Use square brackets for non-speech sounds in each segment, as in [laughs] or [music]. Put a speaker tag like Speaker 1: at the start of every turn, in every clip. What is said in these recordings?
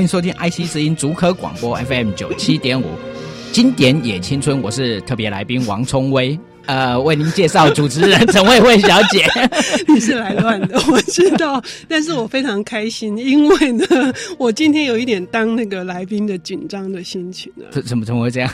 Speaker 1: 欢迎收听 IC 之音竹科广播 FM 九七点五，经典也青春，我是特别来宾王聪威。呃，为您介绍主持人 [laughs] 陈慧慧小姐。[laughs]
Speaker 2: 你是来乱的，[laughs] 我知道，但是我非常开心，因为呢，我今天有一点当那个来宾的紧张的心情了。
Speaker 1: 怎么怎么会这样？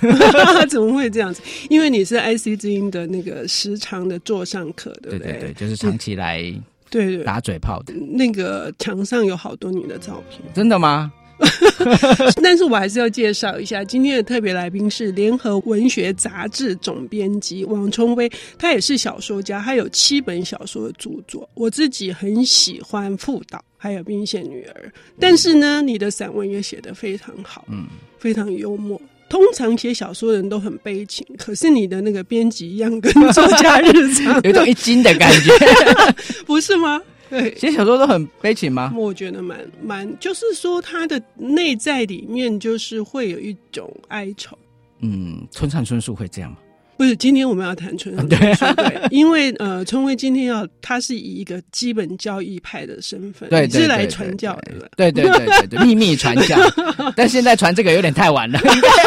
Speaker 2: 怎么会这样子？因为你是 IC 之音的那个时常的座上客，对不对？
Speaker 1: 对对对，就是长期来
Speaker 2: 对对
Speaker 1: 打嘴炮的。
Speaker 2: 那个墙上有好多你的照片，
Speaker 1: 真的吗？[laughs]
Speaker 2: 但是我还是要介绍一下，今天的特别来宾是联合文学杂志总编辑王聪威，他也是小说家，他有七本小说的著作。我自己很喜欢《妇导》，还有《冰线女儿》，但是呢，你的散文也写得非常好，嗯，非常幽默。通常写小说的人都很悲情，可是你的那个编辑一样，跟作家日常 [laughs]
Speaker 1: 有种一惊的感觉，[laughs]
Speaker 2: 不是吗？对，
Speaker 1: 写小说都很悲情吗？
Speaker 2: 我觉得蛮蛮，就是说他的内在里面就是会有一种哀愁。
Speaker 1: 嗯，村上春树会这样吗？
Speaker 2: 不是，今天我们要谈村上春 [laughs] 树，对，因为呃，春威今天要他是以一个基本教义派的身份，
Speaker 1: 对，
Speaker 2: 是来传教的，
Speaker 1: 对对对对对，秘密传教，[laughs] 但现在传这个有点太晚了，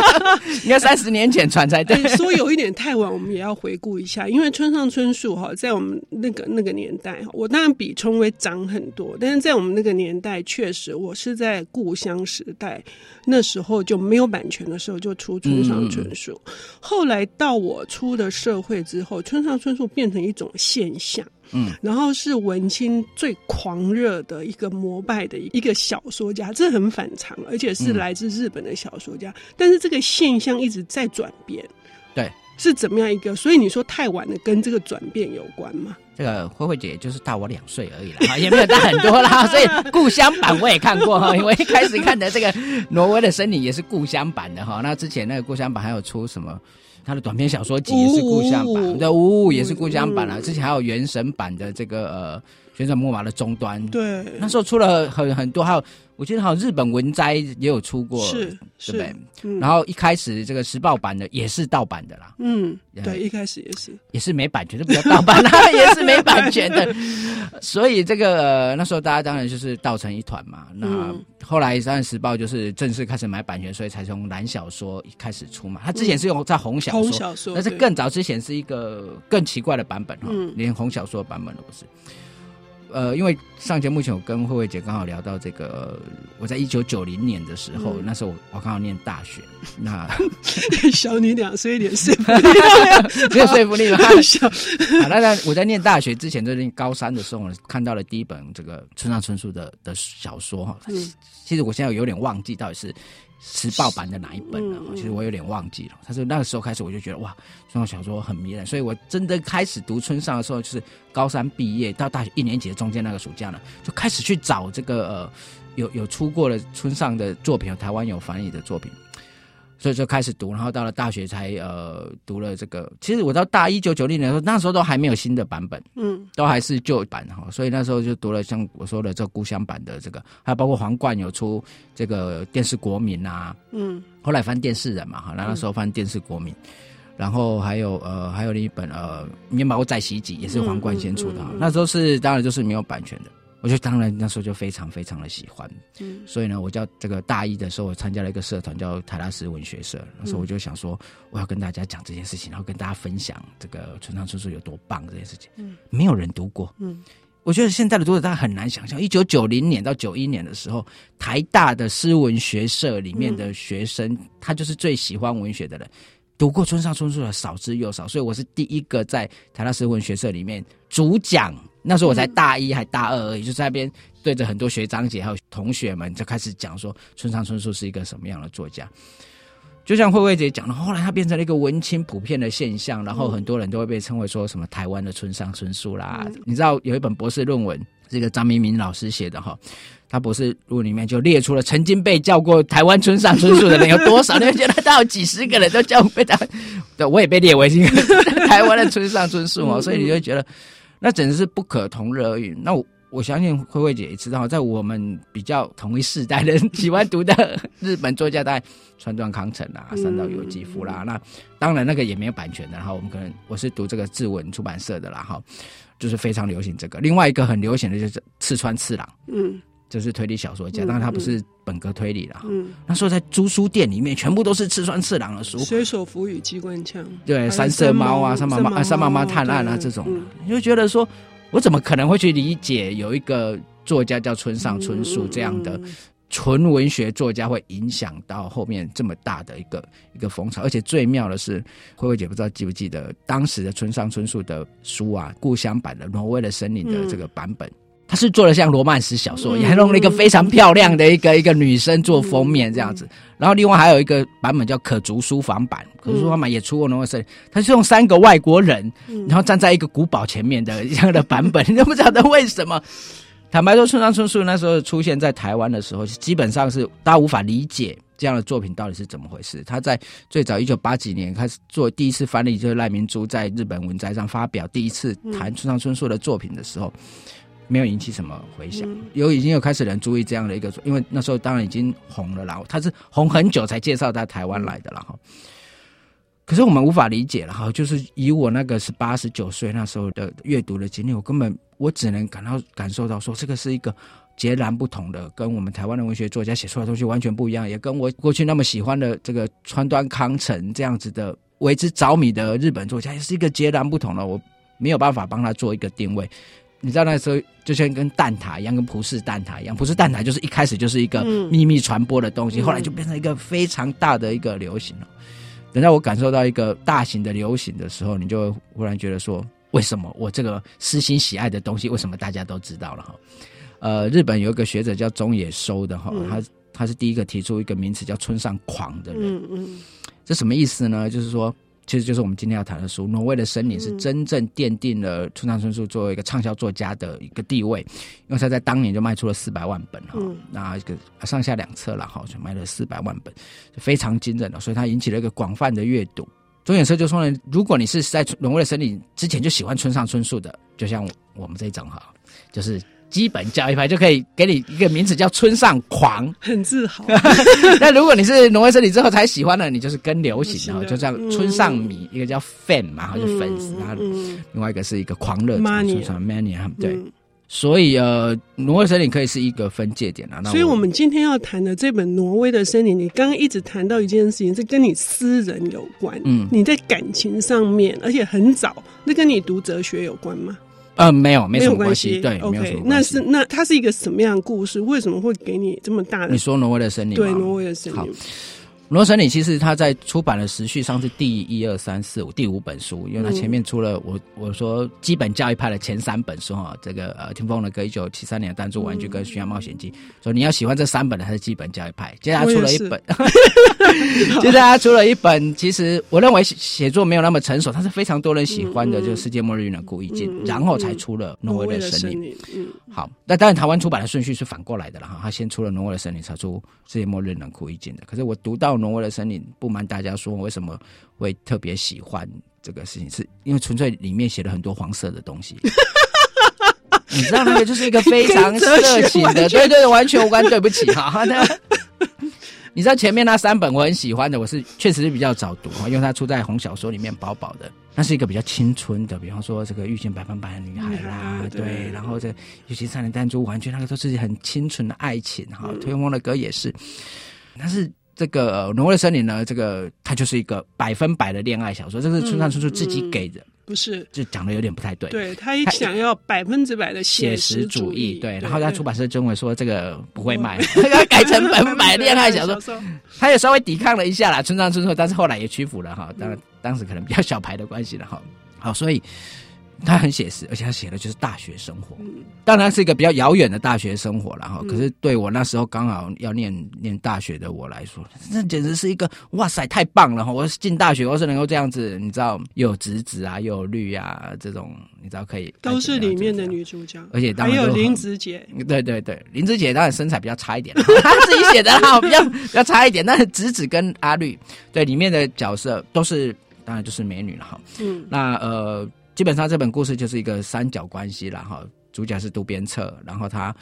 Speaker 1: [laughs] 应该三十年前传才对。
Speaker 2: 说有一点太晚，我们也要回顾一下，因为村上春树哈，在我们那个那个年代哈，我当然比春威长很多，但是在我们那个年代，确实我是在故乡时代，那时候就没有版权的时候就出村上春树，嗯、后来到我。出了社会之后，村上春树变成一种现象，嗯，然后是文青最狂热的一个膜拜的一个小说家，这很反常，而且是来自日本的小说家。嗯、但是这个现象一直在转变，
Speaker 1: 对，
Speaker 2: 是怎么样一个？所以你说太晚了，跟这个转变有关吗？
Speaker 1: 这个慧慧姐就是大我两岁而已了，也没有大很多啦。[laughs] 所以故乡版我也看过哈，因为一开始看的这个挪威的森林也是故乡版的哈。那之前那个故乡版还有出什么？他的短篇小说集也是故乡版的，呜呜也是故乡版了。之前还有原神版的这个呃旋转木马的终端，
Speaker 2: 对，
Speaker 1: 那时候出了很很多，还有我记得好像日本文摘也有出过，
Speaker 2: 是
Speaker 1: 对不对？嗯、然后一开始这个时报版的也是盗版的啦，
Speaker 2: 嗯，对，一开始也是
Speaker 1: 也是没版权，就不叫盗版啦，[laughs] 也是没版权的。所以这个、呃、那时候大家当然就是倒成一团嘛。那后来当然时报就是正式开始买版权，所以才从蓝小说一开始出嘛。他之前是用在红小说，红小说，但是更早之前是一个更奇怪的版本哈，嗯、连红小说的版本都不是。呃，因为上节目前我跟慧慧姐刚好聊到这个，我在一九九零年的时候，嗯、那时候我我刚好念大学，那 [laughs]
Speaker 2: 小你两岁一点说服力，[laughs]
Speaker 1: 没有说服力吗？
Speaker 2: 小，[laughs]
Speaker 1: 好，那那我在念大学之前，就是念高三的时候，我看到了第一本这个村上春树的的小说哈，嗯、其实我现在有点忘记到底是。时报版的哪一本了？其实我有点忘记了。他说那个时候开始，我就觉得哇，村上小说很迷人。所以我真的开始读村上的时候，就是高三毕业到大学一年级的中间那个暑假呢，就开始去找这个呃，有有出过的村上的作品，台湾有翻译的作品。所以就开始读，然后到了大学才呃读了这个。其实我到大一九九零年的时候，那时候都还没有新的版本，嗯，都还是旧版哈。所以那时候就读了像我说的这个故乡版的这个，还有包括皇冠有出这个电视国民啊，嗯，后来翻电视人嘛哈，那那时候翻电视国民，嗯、然后还有呃还有另一本呃面包在袭击也是皇冠先出的，嗯嗯嗯、那时候是当然就是没有版权的。我就当然那时候就非常非常的喜欢，嗯，所以呢，我叫这个大一的时候，我参加了一个社团叫台拉斯文学社。那时候我就想说，我要跟大家讲这件事情，然后跟大家分享这个村上春树有多棒这件事情。嗯，没有人读过，嗯，我觉得现在的读者大家很难想象，一九九零年到九一年的时候，台大的诗文学社里面的学生，他就是最喜欢文学的人，读过村上春树的少之又少，所以我是第一个在台大诗文学社里面主讲。那时候我才大一还大二而已，就在那边对着很多学长姐还有同学们就开始讲说村上春树是一个什么样的作家。就像慧慧姐讲的，后来他变成了一个文青普遍的现象，然后很多人都会被称为说什么台湾的村上春树啦。嗯、你知道有一本博士论文，这个张明明老师写的哈，他博士论文里面就列出了曾经被叫过台湾村上春树的人有多少，你会觉得他有几十个人都叫被他，对，我也被列为一个 [laughs] 台湾的村上春树哦，所以你就会觉得。那简直是不可同日而语。那我我相信慧慧姐也知道，在我们比较同一世代人喜欢读的日本作家，大概川端康成啊、三岛由纪夫啦。那当然那个也没有版权的。然后我们可能我是读这个志文出版社的啦，哈，就是非常流行这个。另外一个很流行的就是赤川次郎，嗯，就是推理小说家，当然他不是本科推理了。
Speaker 2: 嗯，
Speaker 1: 那时候在租书店里面，全部都是赤川次郎的书，
Speaker 2: 水手服与机关枪，
Speaker 1: 对，三色猫啊，三妈妈啊，三妈妈探案啊，这种，你就觉得说，我怎么可能会去理解有一个作家叫村上春树这样的纯文学作家会影响到后面这么大的一个一个风潮？而且最妙的是，慧慧姐不知道记不记得当时的村上春树的书啊，故乡版的《挪威的森林》的这个版本。他是做的像罗曼史小说，也还弄了一个非常漂亮的一个一个女生做封面这样子。然后另外还有一个版本叫可读书房版，可读书房版也出过《挪威森林》，他是用三个外国人，然后站在一个古堡前面的 [laughs] 这样的版本，你都不晓得为什么。坦白说，村上春树那时候出现在台湾的时候，基本上是大家无法理解这样的作品到底是怎么回事。他在最早一九八几年开始做第一次翻译，就是赖明珠在日本文摘上发表第一次谈村上春树的作品的时候。没有引起什么回响，有已经有开始人注意这样的一个，因为那时候当然已经红了啦，他是红很久才介绍到台湾来的了哈。可是我们无法理解了哈，就是以我那个十八十九岁那时候的阅读的经历，我根本我只能感到感受到说，这个是一个截然不同的，跟我们台湾的文学作家写出来的东西完全不一样，也跟我过去那么喜欢的这个川端康成这样子的为之着迷的日本作家，也是一个截然不同的，我没有办法帮他做一个定位。你知道那时候就像跟蛋挞一样，跟葡式蛋挞一样，葡式蛋挞就是一开始就是一个秘密传播的东西，嗯、后来就变成一个非常大的一个流行了。等到我感受到一个大型的流行的时候，你就会忽然觉得说，为什么我这个私心喜爱的东西，为什么大家都知道了哈？呃，日本有一个学者叫中野收的哈，他他是第一个提出一个名词叫村上狂的人，嗯嗯，这什么意思呢？就是说。其实就是我们今天要谈的书《挪威的森林》，是真正奠定了村上春树作为一个畅销作家的一个地位，因为他在当年就卖出了四百万本哈，那一个上下两册了哈，就卖了四百万本，非常惊人的，所以他引起了一个广泛的阅读。中野社就说呢，如果你是在《挪威的森林》之前就喜欢村上春树的，就像我们这一种哈，就是。基本教育派就可以给你一个名字叫村上狂，
Speaker 2: 很自豪。[laughs]
Speaker 1: 那如果你是挪威森林之后才喜欢的，你就是跟流行，[laughs] 然后就叫村上迷，一个叫 fan 嘛，然后就粉丝，然后另外一个是一个狂热村上 mania，对。所以呃，挪威森林可以是一个分界点啊。那
Speaker 2: 所以我们今天要谈的这本《挪威的森林》，你刚刚一直谈到一件事情，是跟你私人有关，嗯，你在感情上面，而且很早，那跟你读哲学有关吗？
Speaker 1: 呃，没有，没什么关系。对，OK，
Speaker 2: 那是那它是一个什么样的故事？为什么会给你这么大的？
Speaker 1: 你说挪威的森林？
Speaker 2: 对，挪威的森林。
Speaker 1: 挪威森林其实他在出版的时序上是第一二三四五第五本书，[laughs] 因为他前面出了我我说基本教育派的前三本书哈，这个呃听风的歌一九七三年的弹珠玩具跟《巡洋冒险记》，所以你要喜欢这三本的，它是基本教育派。接下来出了一本，接下来出了一本，其实我认为写作没有那么成熟，它是非常多人喜欢的，就是《世界末日令人故意镜》，然后才出了《挪威的森林》。嗯，好，那当然台湾出版的顺序是反过来的了哈，他先出了《挪威的森林》，才出《世界末日令人故意镜》的。可是我读到。挪威的森林，不瞒大家说，我为什么会特别喜欢这个事情，是因为纯粹里面写了很多黄色的东西。[laughs] 你知道那个就是一个非常色情的，[laughs] 对，对对，完全无关。对不起哈，那 [laughs] 你知道前面那三本我很喜欢的，我是确实是比较早读哈，因为它出在红小说里面，薄薄的。那是一个比较青春的，比方说这个遇见百分百的女孩啦，对，对，然后这尤其三年弹珠玩具，那个都是很清纯的爱情哈。推风的歌也是，但是。这个《挪威的森林》呢，这个它就是一个百分百的恋爱小说，这是村上春树自己给的，
Speaker 2: 不是
Speaker 1: 就讲的有点不太对。
Speaker 2: 对，他想要百分之百的写实主义，
Speaker 1: 对。然后他出版社认为说这个不会卖，[laughs] 他改成百分百 [laughs] 恋爱小说，他也稍微抵抗了一下啦，村上春树，但是后来也屈服了哈。当然当时可能比较小牌的关系了哈。好，所以。他很写实，而且他写的就是大学生活，当然是一个比较遥远的大学生活了哈。可是对我那时候刚好要念念大学的我来说，那简直是一个哇塞，太棒了哈！我进大学，我是能够这样子，你知道，又有直子啊，又有绿啊，这种你知道可以
Speaker 2: 都是里面的女主角，
Speaker 1: 而且当然
Speaker 2: 还有林子姐，
Speaker 1: 对对对，林子姐当然身材比较差一点，[laughs] 她自己写的哈，比较 [laughs] 比较差一点。但是直子跟阿绿对里面的角色都是当然就是美女了哈。嗯，那呃。基本上这本故事就是一个三角关系了哈，主角是渡边彻，然后他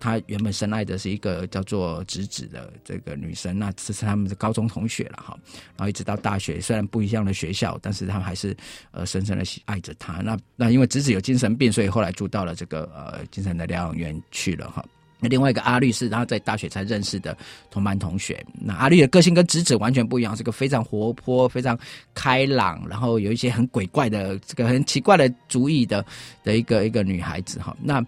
Speaker 1: 他原本深爱的是一个叫做直子的这个女生，那这是他们的高中同学了哈，然后一直到大学，虽然不一样的学校，但是他们还是呃深深的喜爱着他。那那因为直子有精神病，所以后来住到了这个呃精神的疗养院去了哈。那另外一个阿绿是他在大学才认识的同班同学。那阿绿的个性跟直子完全不一样，是个非常活泼、非常开朗，然后有一些很鬼怪的这个很奇怪的主意的的一个一个女孩子哈。那。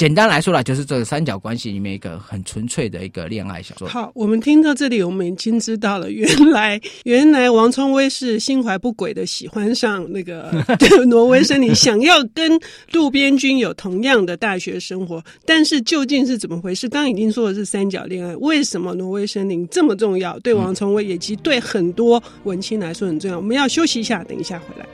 Speaker 1: 简单来说啦，就是这个三角关系里面一个很纯粹的一个恋爱小说。
Speaker 2: 好，我们听到这里，我们已经知道了，原来 [laughs] 原来王聪威是心怀不轨的喜欢上那个 [laughs] 挪威森林，想要跟渡边君有同样的大学生活，但是究竟是怎么回事？刚刚已经说的是三角恋爱，为什么挪威森林这么重要？对王聪威以及对很多文青来说很重要。我们要休息一下，等一下回来。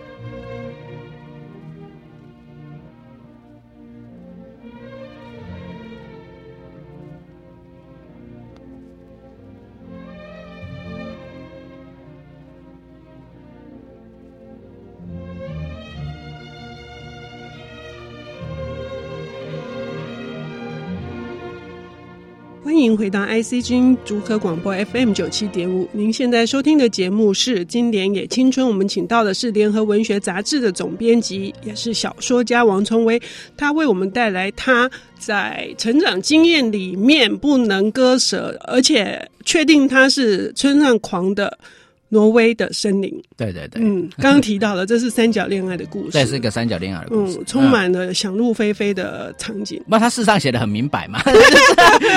Speaker 2: 欢迎回到 IC 君竹科广播 FM 九七点五。您现在收听的节目是《经典也青春》，我们请到的是联合文学杂志的总编辑，也是小说家王崇威。他为我们带来他在成长经验里面不能割舍，而且确定他是村上狂的。挪威的森林，
Speaker 1: 对对对，
Speaker 2: 嗯，刚刚提到了，这是三角恋爱的故事，
Speaker 1: 这是一个三角恋爱的故事，
Speaker 2: 嗯，充满了想入非非的场景。
Speaker 1: 那、嗯、他事实上写的很明白嘛，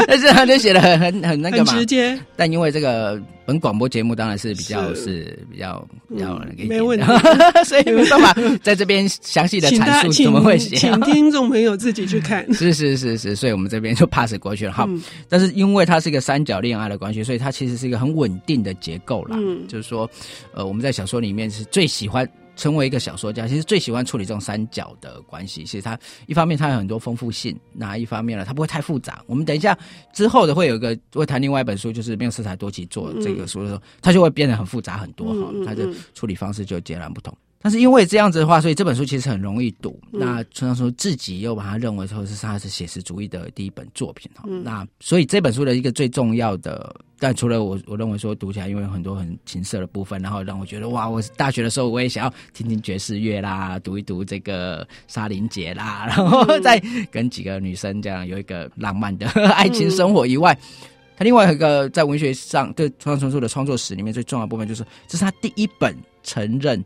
Speaker 1: 但是他就写的很很很那个嘛，
Speaker 2: 很直接。
Speaker 1: 但因为这个。本广播节目当然是比较是，比较比较那个，
Speaker 2: 没问题，[laughs]
Speaker 1: 所以没办法在这边详细的阐述怎么会写，
Speaker 2: 请听众朋友自己去看。[laughs]
Speaker 1: 是是是是，所以我们这边就 pass 过去了。哈，嗯、但是因为它是一个三角恋爱的关系，所以它其实是一个很稳定的结构啦。嗯，就是说，呃，我们在小说里面是最喜欢。成为一个小说家，其实最喜欢处理这种三角的关系。其实他一方面他有很多丰富性，那一方面呢，他不会太复杂。我们等一下之后的会有一个会谈另外一本书，就是没有色彩多奇做这个书的时候，他就会变得很复杂很多哈，他的处理方式就截然不同。但是因为这样子的话，所以这本书其实很容易读。嗯、那村上说自己又把它认为说是他是写实主义的第一本作品哈。嗯、那所以这本书的一个最重要的，但除了我我认为说读起来因为有很多很情色的部分，然后让我觉得哇，我大学的时候我也想要听听爵士乐啦，读一读这个沙林杰啦，[laughs] 然后再跟几个女生这样有一个浪漫的爱情生活以外，[laughs] [laughs] 他另外一个在文学上对村上春树的创作史里面最重要的部分就是这是他第一本承认。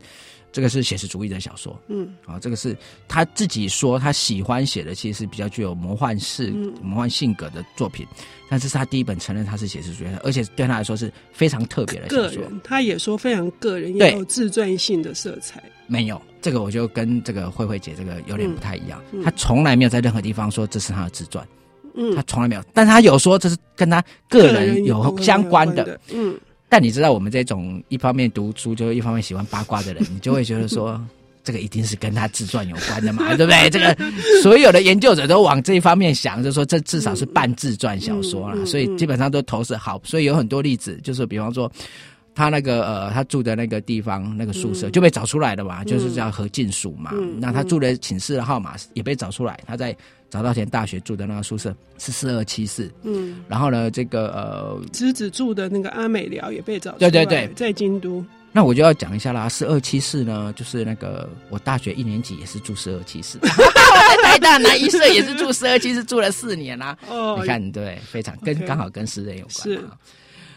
Speaker 1: 这个是写实主义的小说，嗯，啊，这个是他自己说他喜欢写的，其实是比较具有魔幻式、嗯、魔幻性格的作品。但是是他第一本承认他是写实主义的，而且对他来说是非常特别的小说。个人，
Speaker 2: 他也说非常个人，也有自传性的色彩。
Speaker 1: 没有这个，我就跟这个慧慧姐这个有点不太一样。嗯嗯、他从来没有在任何地方说这是他的自传，嗯，他从来没有，但他有说这是跟他个人有相关的，的嗯。但你知道，我们这种一方面读书，就一方面喜欢八卦的人，你就会觉得说，[laughs] 这个一定是跟他自传有关的嘛，对不对？这个 [laughs] 所有的研究者都往这一方面想，就说这至少是半自传小说啦，所以基本上都投射好。所以有很多例子，就是比方说，他那个呃，他住的那个地方那个宿舍就被找出来了嘛，就是叫何进署嘛。那他住的寝室的号码也被找出来，他在。早稻田大学住的那个宿舍是四二七四，嗯，然后呢，这个呃，
Speaker 2: 侄子住的那个阿美寮也被找出来，
Speaker 1: 对对对，
Speaker 2: 在京都。
Speaker 1: 那我就要讲一下啦，四二七四呢，就是那个我大学一年级也是住四二七四，[laughs] 在台大南一舍也是住四二七四，住了四年啦。哦，你看，对，非常跟刚好跟诗人有关。是。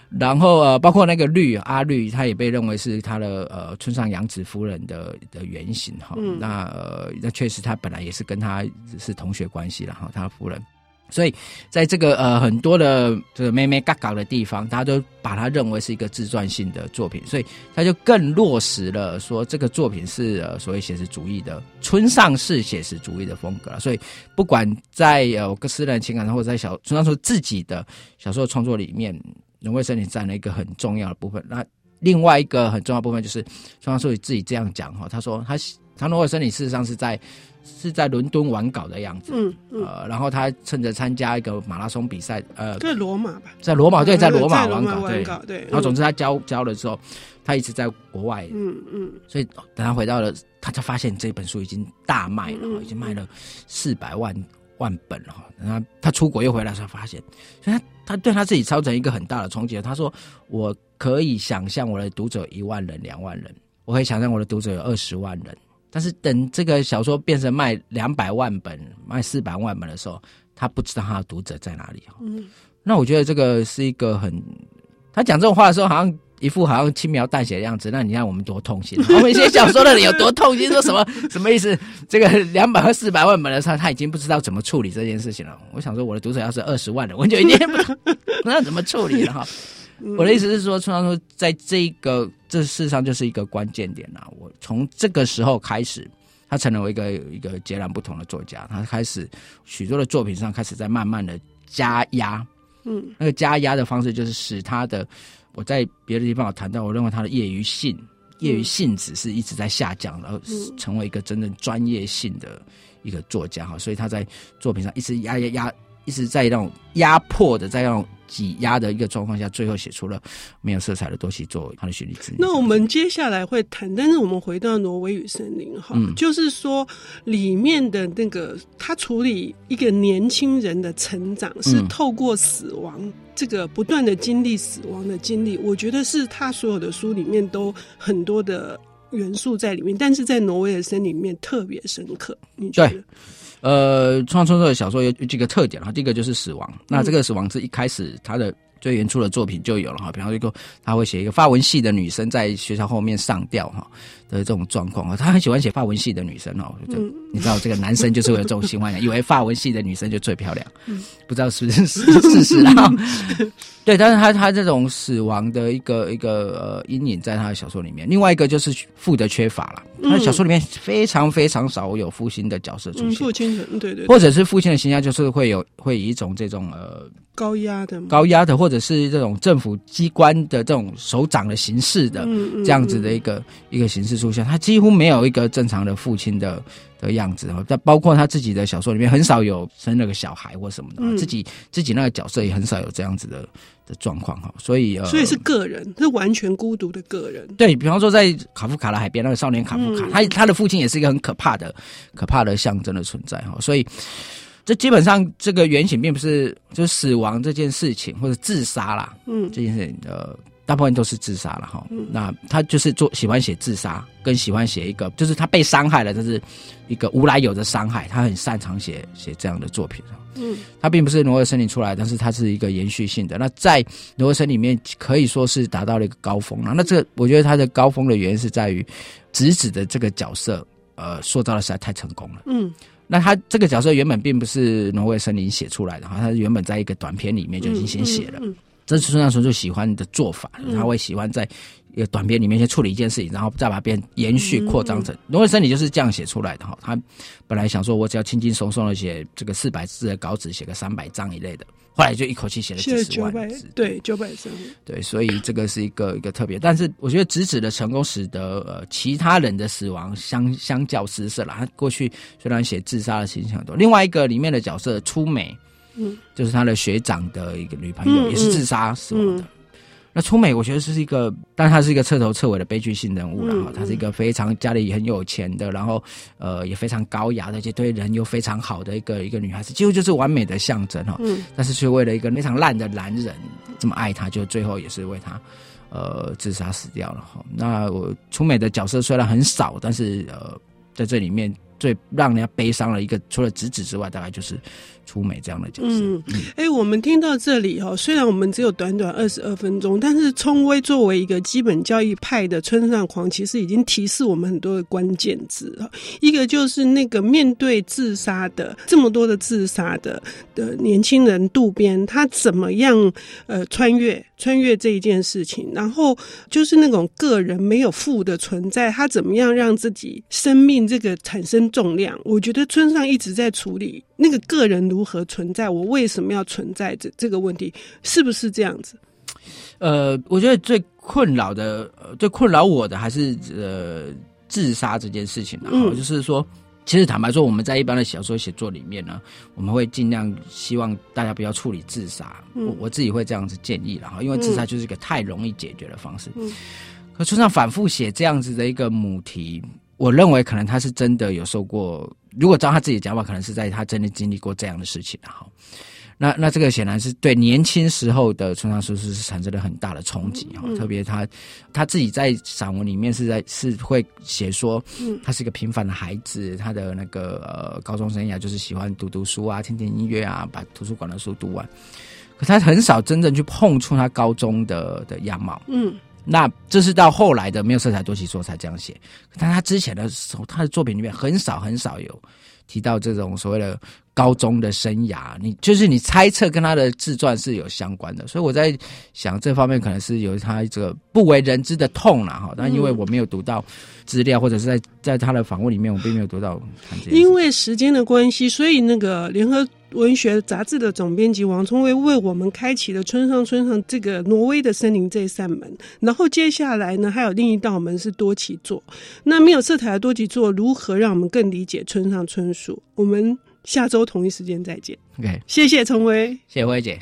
Speaker 1: 然后呃，包括那个绿阿绿，他也被认为是他的呃村上洋子夫人的的原型哈。嗯、那呃，那确实他本来也是跟他是同学关系，了哈他的夫人，所以在这个呃很多的这个妹妹嘎嘎的地方，大家都把他认为是一个自传性的作品，所以他就更落实了说这个作品是呃所谓写实主义的村上式写实主义的风格。所以不管在呃个私人情感上，或者在小村上说自己的小说创作里面。挪威森林占了一个很重要的部分。那另外一个很重要的部分就是，村上自己这样讲哈，他说他他挪威森林事实上是在是在伦敦完稿的样子，嗯，嗯呃，然后他趁着参加一个马拉松比赛，呃，
Speaker 2: 在罗马吧，
Speaker 1: 在罗马对，在罗马完稿，对
Speaker 2: 对。
Speaker 1: 然后总之他交交了之后，他一直在国外，嗯嗯，所以等他回到了，他才发现这本书已经大卖了，嗯、已经卖了四百万。万本了，然后他出国又回来才发现，所以他他对他自己造成一个很大的冲击。他说：“我可以想象我的读者一万人、两万人，我可以想象我的读者有二十万人。但是等这个小说变成卖两百万本、卖四百万本的时候，他不知道他的读者在哪里哈。嗯，那我觉得这个是一个很，他讲这种话的时候，好像一副好像轻描淡写的样子。那你看我们多痛心，[laughs] 我们写小说的人有多痛心，说什么 [laughs] 什么意思？这个两百和四百万本的他，他已经不知道怎么处理这件事情了。我想说，我的读者要是二十万人，我就已经不知道 [laughs] 怎么处理了哈。我的意思是说，村上说，在这个这事实上就是一个关键点呐。我从这个时候开始，他成为一个一个截然不同的作家。他开始许多的作品上开始在慢慢的加压，嗯，那个加压的方式就是使他的，我在别的地方有谈到，我认为他的业余性、业余性质是一直在下降，然后成为一个真正专业性的一个作家哈。所以他在作品上一直压压压，一直在那种压迫的在那种。挤压的一个状况下，最后写出了没有色彩的东西作为他的旋律之。
Speaker 2: 那我们接下来会谈，但是我们回到挪威与森林哈，嗯、就是说里面的那个他处理一个年轻人的成长，是透过死亡、嗯、这个不断的经历死亡的经历，我觉得是他所有的书里面都很多的元素在里面，但是在挪威的森林里面特别深刻。你觉得？
Speaker 1: 呃，村上春树的小说有几个特点哈，第一个就是死亡。那这个死亡是一开始他的最原初的作品就有了哈，比方说一个他会写一个发文系的女生在学校后面上吊哈的这种状况。啊，他很喜欢写法文系的女生哦，就你知道这个男生就是会有这种喜欢的，[laughs] 以为法文系的女生就最漂亮，不知道是不是事实啊？[laughs] 对，但是他他这种死亡的一个一个呃阴影在他的小说里面。另外一个就是父的缺乏了，他的小说里面非常非常少有父亲的角色出现，
Speaker 2: 父亲的对对，
Speaker 1: 或者是父亲的形象就是会有会以一种这种呃
Speaker 2: 高压的
Speaker 1: 高压的，或者是这种政府机关的这种首长的形式的这样子的一个一个形式出现，他几乎没有一个正常的父亲的。的样子哈，但包括他自己的小说里面很少有生了个小孩或什么的，嗯、自己自己那个角色也很少有这样子的的状况哈，所以呃，
Speaker 2: 所以是个人，是完全孤独的个人。
Speaker 1: 对，比方说在卡夫卡的海边那个少年卡夫卡，嗯、他他的父亲也是一个很可怕的、可怕的象征的存在哈，所以这基本上这个原型并不是就是死亡这件事情或者自杀啦，嗯，这件事情呃。大部分都是自杀了哈，嗯、那他就是做喜欢写自杀，跟喜欢写一个，就是他被伤害了，这是一个无来由的伤害，他很擅长写写这样的作品。嗯，他并不是挪威森林出来，但是他是一个延续性的。那在挪威森林里面可以说是达到了一个高峰了。那这个我觉得他的高峰的原因是在于直子的这个角色，呃，塑造的实在太成功了。嗯，那他这个角色原本并不是挪威森林写出来的哈，他原本在一个短片里面就已经先写了。嗯嗯嗯这是村上春树喜欢的做法，他会喜欢在一个短篇里面先处理一件事情，然后再把它变延续扩张成。挪威森林就是这样写出来的哈。他本来想说，我只要轻轻松松的写这个四百字的稿纸，写个三百章一类的，后来就一口气写了几十万字，
Speaker 2: 对，九百字。
Speaker 1: 对，所以这个是一个一个特别。但是我觉得直子的成功使得呃其他人的死亡相相较失色了。他过去虽然写自杀的形象多，另外一个里面的角色出美。嗯，就是他的学长的一个女朋友，嗯、也是自杀死亡的。嗯、那出美，我觉得是一个，但他是一个彻头彻尾的悲剧性人物了哈。他、嗯、是一个非常家里很有钱的，然后呃也非常高雅的，而且对人又非常好的一个一个女孩子，几乎就是完美的象征哈。嗯。但是却为了一个非常烂的男人这么爱她，就最后也是为她呃自杀死掉了哈。那我出美的角色虽然很少，但是呃在这里面最让人家悲伤的一个，除了直子之外，大概就是。出美这样的角色，嗯，
Speaker 2: 哎、欸，我们听到这里哈，虽然我们只有短短二十二分钟，但是聪威作为一个基本教义派的村上狂，其实已经提示我们很多的关键字啊。一个就是那个面对自杀的这么多的自杀的的年轻人渡边，他怎么样呃穿越穿越这一件事情，然后就是那种个人没有父的存在，他怎么样让自己生命这个产生重量？我觉得村上一直在处理那个个人如何存在？我为什么要存在？这这个问题是不是这样子？
Speaker 1: 呃，我觉得最困扰的，最困扰我的还是呃自杀这件事情。然后就是说，嗯、其实坦白说，我们在一般的小说写作里面呢，我们会尽量希望大家不要处理自杀。嗯、我我自己会这样子建议。然后，因为自杀就是一个太容易解决的方式。嗯、可村上反复写这样子的一个母题，我认为可能他是真的有受过。如果照他自己讲法，可能是在他真的经历过这样的事情，然后，那那这个显然是对年轻时候的村上春树是产生了很大的冲击哈，
Speaker 2: 嗯、
Speaker 1: 特别他他自己在散文里面是在是会写说，他是一个平凡的孩子，他的那个呃高中生涯就是喜欢读读书啊，听听音乐啊，把图书馆的书读完，可他很少真正去碰触他高中的的样貌，嗯，那这是到后来的没有色彩多起作才这样写，但他之前的时候，他的作品里面很少很少有提到这种所谓的。高中的生涯，你就是你猜测跟他的自传是有相关的，所以我在想这方面可能是有他这个不为人知的痛了哈。但因为我没有读到资料，或者是在在他的访问里面，我并没有读到。
Speaker 2: 因为时间的关系，所以那个联合文学杂志的总编辑王聪威为我们开启了村上村上这个挪威的森林这一扇门。然后接下来呢，还有另一道门是多奇作。那没有色彩的多奇作，如何让我们更理解村上春树？我们。下周同一时间再见。
Speaker 1: OK，
Speaker 2: 谢谢陈威，
Speaker 1: 谢谢辉姐。